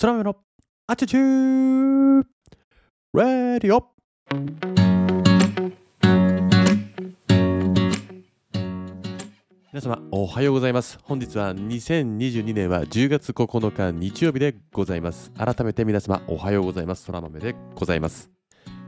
空豆のアチチューラディオ皆様おはようございます。本日は2022年は10月9日日曜日でございます。改めて皆様おはようございます。空豆でございます。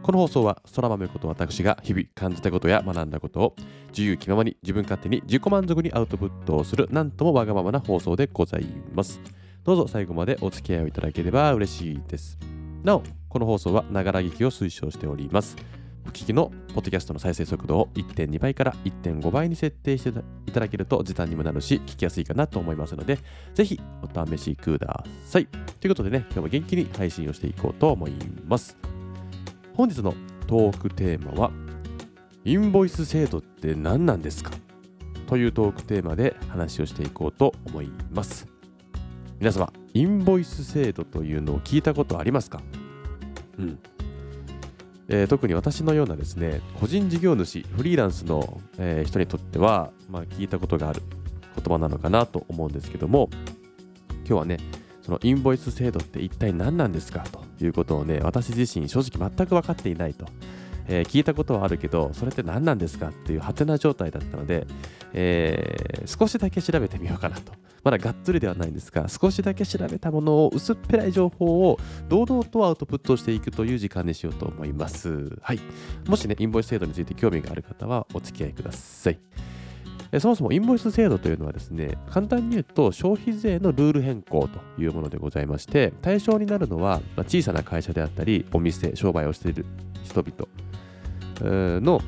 この放送は空豆こと私が日々感じたことや学んだことを自由気ままに自分勝手に自己満足にアウトプットをするなんともわがままな放送でございます。どうぞ最後までお付き合いをいただければ嬉しいです。なおこの放送はながら聞きを推奨しております。お聞きのポッドキャストの再生速度を1.2倍から1.5倍に設定していただけると時短にもなるし聞きやすいかなと思いますのでぜひお試しください。ということでね今日も元気に配信をしていこうと思います。本日のトークテーマはインボイス制度って何なんですか？というトークテーマで話をしていこうと思います。皆様インボイス制度というのを聞いたことありますか？うん。えー、特に私のようなですね個人事業主フリーランスの、えー、人にとっては、まあ、聞いたことがある言葉なのかなと思うんですけども今日はねそのインボイス制度って一体何なんですか？ということをね私自身正直全く分かっていないと、えー、聞いたことはあるけどそれって何なんですかっていうハテナ状態だったので、えー、少しだけ調べてみようかなと。まだがっつりではないんですが少しだけ調べたものを薄っぺらい情報を堂々とアウトプットしていくという時間にしようと思います。はい。もしねインボイス制度について興味がある方はお付き合いください。そもそもインボイス制度というのはですね、簡単に言うと消費税のルール変更というものでございまして、対象になるのは小さな会社であったり、お店、商売をしている人々の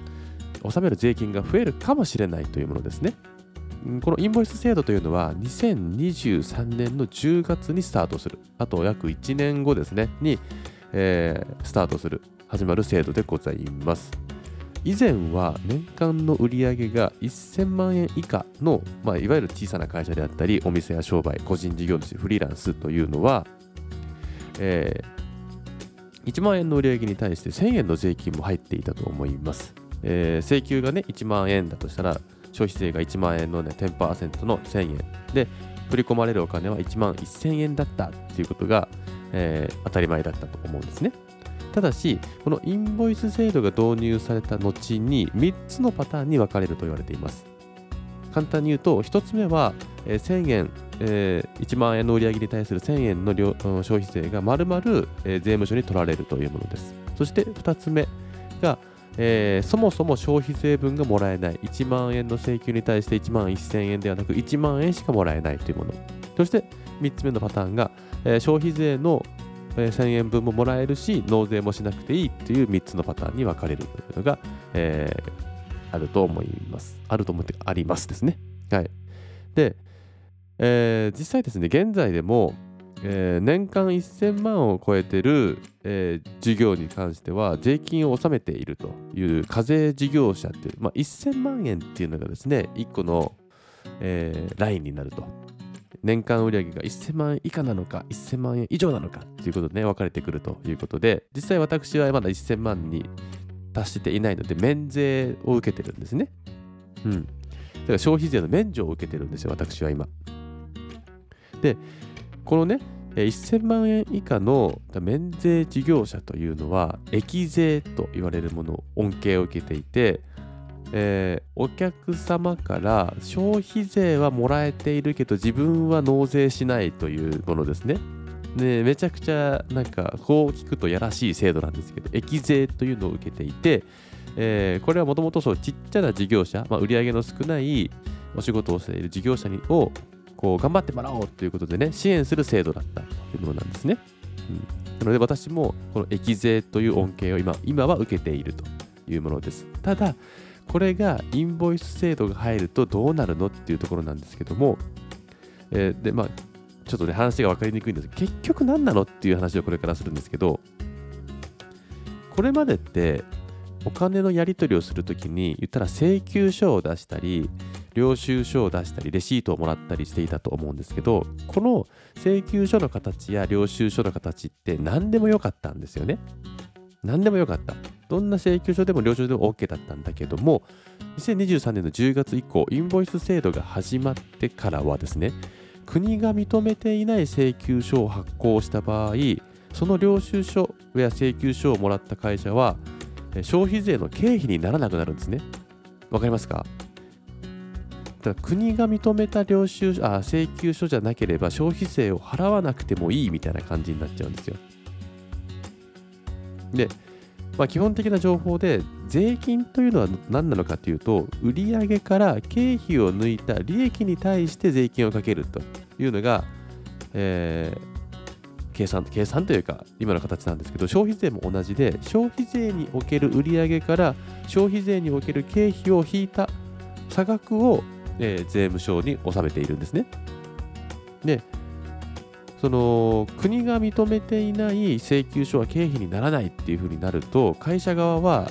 納める税金が増えるかもしれないというものですね。このインボイス制度というのは2023年の10月にスタートする。あと約1年後ですね、に、えー、スタートする、始まる制度でございます。以前は年間の売り上げが1000万円以下の、まあ、いわゆる小さな会社であったり、お店や商売、個人事業主、フリーランスというのは、えー、1万円の売上に対して1000円の税金も入っていたと思います。えー、請求がね、1万円だとしたら、消費税が1万円の、ね、10%の1000円で振り込まれるお金は1万1000円だったっていうことが、えー、当たり前だったと思うんですね。ただし、このインボイス制度が導入された後に3つのパターンに分かれると言われています。簡単に言うと、1つ目は、1000円、えー、1万円の売り上げに対する1000円の消費税が丸々、えー、税務署に取られるというものです。そして2つ目が、えー、そもそも消費税分がもらえない。1万円の請求に対して1万1000円ではなく1万円しかもらえないというもの。そして3つ目のパターンが、えー、消費税の1000円分ももらえるし納税もしなくていいという3つのパターンに分かれるというのが、えー、あると思います。あると思ってありますですね。はい。で、えー、実際ですね現在でもえー、年間1000万を超えてる、えー、事業に関しては税金を納めているという課税事業者っていう、まあ、1000万円っていうのがですね1個の、えー、ラインになると。年間売上が1000万円以下なのか1000万円以上なのかということでね分かれてくるということで実際私はまだ1000万に達していないので免税を受けてるんですね。うん。だから消費税の免除を受けてるんですよ私は今。でこのね1000万円以下の免税事業者というのは益税と言われるもの恩恵を受けていて、えー、お客様から消費税はもらえているけど自分は納税しないというものですね。でめちゃくちゃなんかこう聞くとやらしい制度なんですけど益税というのを受けていて、えー、これはもともとちっちゃな事業者、まあ、売上の少ないお仕事をしている事業者にをこう頑張ってもらおうということでね、支援する制度だったというものなんですね。うん、なので私もこの益税という恩恵を今今は受けているというものです。ただ、これがインボイス制度が入るとどうなるのっていうところなんですけども、えー、で、まあ、ちょっとね、話が分かりにくいんですけど、結局何なのっていう話をこれからするんですけど、これまでってお金のやり取りをするときに言ったら請求書を出したり領収書を出したりレシートをもらったりしていたと思うんですけどこの請求書の形や領収書の形って何でもよかったんですよね。何でもよかった。どんな請求書でも領収書でも OK だったんだけども2023年の10月以降インボイス制度が始まってからはですね国が認めていない請求書を発行した場合その領収書や請求書をもらった会社は消費税の経費にならなくなるんですね。わかりますか？だから国が認めた領収あ請求書じゃなければ消費税を払わなくてもいいみたいな感じになっちゃうんですよ。でまあ、基本的な情報で税金というのは何なのかというと売上から経費を抜いた利益に対して税金をかけるというのが、えー、計算計算というか今の形なんですけど消費税も同じで消費税における売上から消費税における経費を引いた差額を、えー、税務署に納めているんですね。でその国が認めていない請求書は経費にならないっていうふうになると会社側は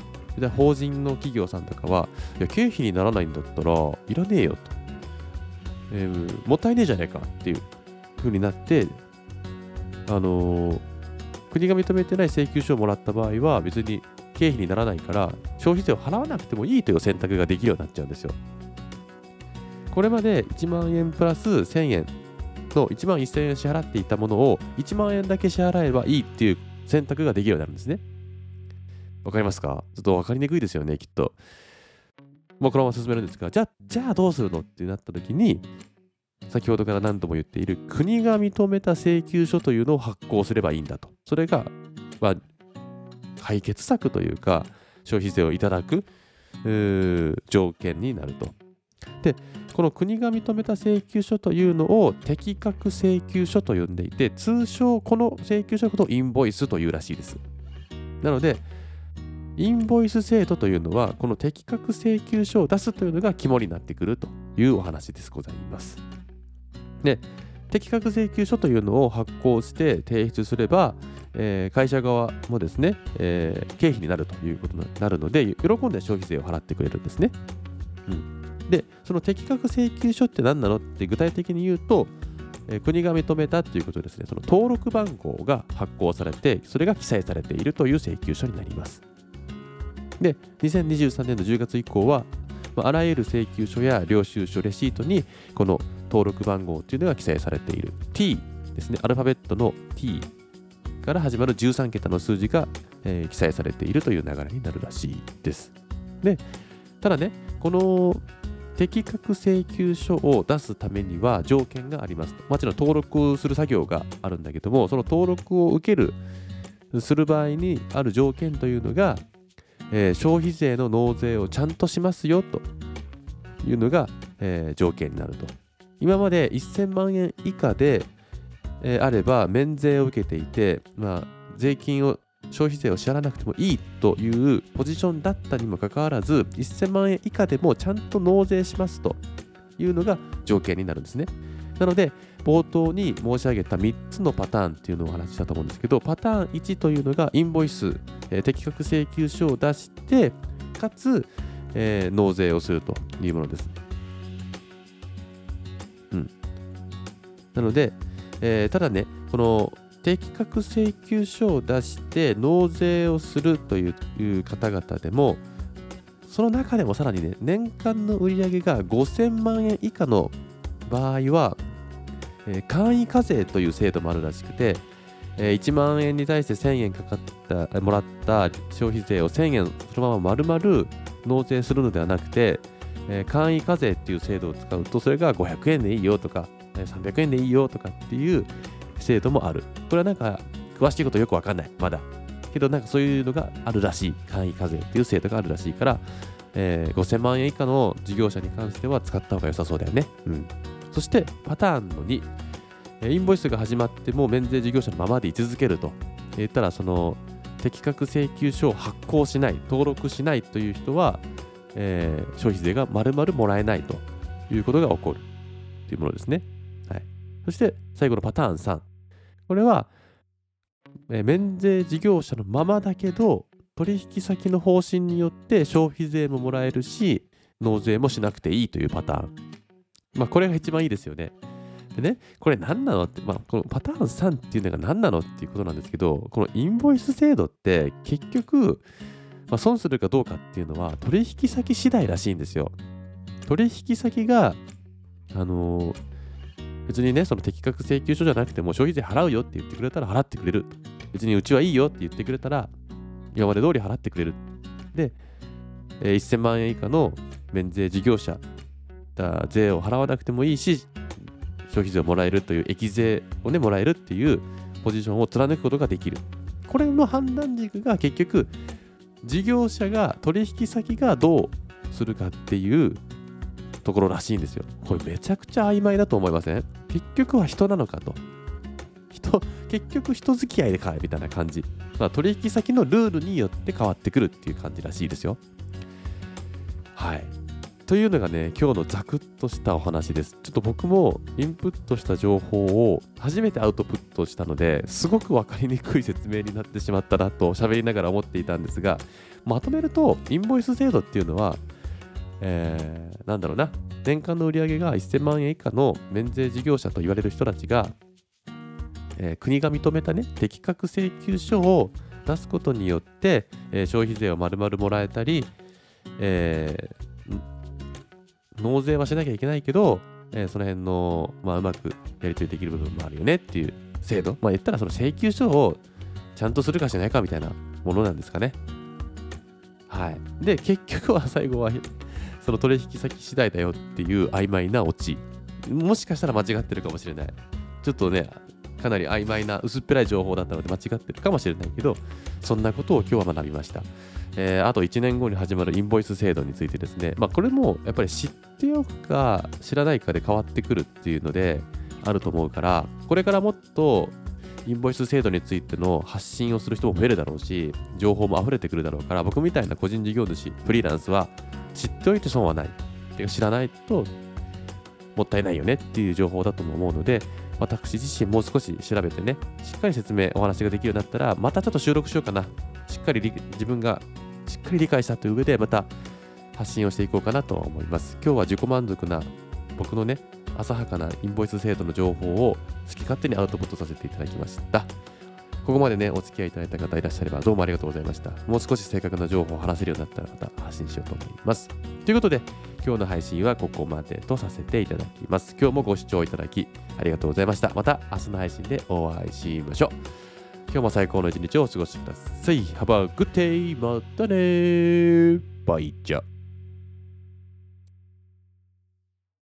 法人の企業さんとかはいや経費にならないんだったらいらねえよと、えー、もったいねえじゃねえかっていうふうになってあのー、国が認めてない請求書をもらった場合は別に経費にならないから消費税を払わなくてもいいという選択ができるようになっちゃうんですよこれまで1万円プラス1000円の1万1000円支払っていたものを1万円だけ支払えばいいっていう選択ができるようになるんですね。わかりますか？ちょっとわかりにくいですよね、きっと。もうこのまま進めるんですが、じゃあ、じゃあどうするのってなった時に、先ほどから何度も言っている国が認めた請求書というのを発行すればいいんだと。それが、まあ、解決策というか、消費税をいただく条件になると。で、この国が認めた請求書というのを適格請求書と呼んでいて、通称この請求書のことをインボイスというらしいです。なので、インボイス制度というのは、この適格請求書を出すというのが肝になってくるというお話ですございます。で、適格請求書というのを発行して提出すれば、えー、会社側もですね、えー、経費になるということになるので、喜んで消費税を払ってくれるんですね。うんで、その適格請求書って何なのって具体的に言うと、え、国が認めたということですね、その登録番号が発行されて、それが記載されているという請求書になります。で、2023年の10月以降は、まあ、あらゆる請求書や領収書、レシートに、この登録番号というのが記載されている T ですね、アルファベットの T から始まる13桁の数字が、えー、記載されているという流れになるらしいです。で、ただね、この適格請求書を出すためには条件があります。もちろん登録する作業があるんだけども、その登録を受ける、する場合にある条件というのが、えー、消費税の納税をちゃんとしますよというのが、えー、条件になると。今まで1000万円以下で、えー、あれば免税を受けていて、まあ、税金を消費税を支払わなくてもいいというポジションだったにもかかわらず、1000万円以下でもちゃんと納税しますというのが条件になるんですね。なので、冒頭に申し上げた3つのパターンっていうのをお話ししたと思うんですけど、パターン1というのがインボイス、えー、適格請求書を出して、かつ、えー、納税をするというものです。うん。なので、えー、ただね、この適格請求書を出して納税をするという方々でもその中でもさらにね年間の売り上げが5000万円以下の場合は、えー、簡易課税という制度もあるらしくて、えー、1万円に対して1000円かかったもらった消費税を1000円そのまま丸々納税するのではなくて、えー、簡易課税っていう制度を使うとそれが500円でいいよとか300円でいいよとかっていう制度もある。これはなんか、詳しいことよくわかんない。まだ。けど、なんかそういうのがあるらしい。簡易課税っていう制度があるらしいから、えー、5000万円以下の事業者に関しては使った方が良さそうだよね。うん。そして、パターンの2。インボイスが始まっても免税事業者のままで居続けると言ったら、その、適格請求書を発行しない、登録しないという人は、えー、消費税が丸々もらえないということが起こるというものですね。はい。そして最後のパターン3。これは、えー、免税事業者のままだけど、取引先の方針によって消費税ももらえるし、納税もしなくていいというパターン。まあ、これが一番いいですよね。でね、これ何なのって、まあ、このパターン3っていうのが何なのっていうことなんですけど、このインボイス制度って結局、まあ、損するかどうかっていうのは取引先次第らしいんですよ。取引先が、あのー、別にね、その適格請求書じゃなくても消費税払うよって言ってくれたら払ってくれる。別にうちはいいよって言ってくれたら今まで通り払ってくれる。で、えー1000万円以下の免税事業者だ税を払わなくてもいいし消費税をもらえるという益税をねもらえるっていうポジションを貫くことができるこれの判断軸が結局事業者が取引先がどうするかっていうところらしいんですよ。これめちゃくちゃ曖昧だと思いません？結局は人なのかと。人結局人付き合いでかいみたいな感じ、まあ、取引先のルールによって変わってくるっていう感じらしいですよ。はい。というのがね、今日のザクッとしたお話です。ちょっと僕もインプットした情報を初めてアウトプットしたので、すごく分かりにくい説明になってしまったなと喋りながら思っていたんですが、まとめると、インボイス制度っていうのは、えー、なんだろうな、年間の売り上げが1000万円以下の免税事業者と言われる人たちが、えー国が認めたね、適格請求書を出すことによって、えー消費税を丸々もらえたり、え納税はしなきゃいけないけど、えその辺の、まあ、うまくやり取りできる部分もあるよねっていう制度。まあ、言ったらその請求書をちゃんとするかしないかみたいなものなんですかね。はい。で、結局は最後は、その取引先次第だよっていう曖昧なオチ。もしかしたら間違ってるかもしれない。ちょっとね、かなり曖昧な薄っぺらい情報だったので間違ってるかもしれないけど、そんなことを今日は学びました。えーあと1年後に始まるインボイス制度についてですね、まあ、これもやっぱり知っておくか知らないかで変わってくるっていうのであると思うから、これからもっとインボイス制度についての発信をする人も増えるだろうし、情報も溢れてくるだろうから、僕みたいな個人事業主、フリーランスは知っておいて損はない。てか知らないともったいないよねっていう情報だとも思うので、私自身もう少し調べてね、しっかり説明、お話ができるようになったら、またちょっと収録しようかな。しっかり自分がしっかり理解したという上で、また発信をしていこうかなと思います。今日は自己満足な僕のね、浅はかなインボイス制度の情報を好き勝手にアウトプットさせていただきました。ここまでね、お付き合いいただいた方いらっしゃればどうもありがとうございました。もう少し正確な情報を話せるようになったらまた発信しようと思います。ということで、今日の配信はここまでとさせていただきます。今日もご視聴いただきありがとうございました。また明日の配信でお会いしましょう。今日も最高の一日をお過ごしください。Have a good day! またねバイチャ。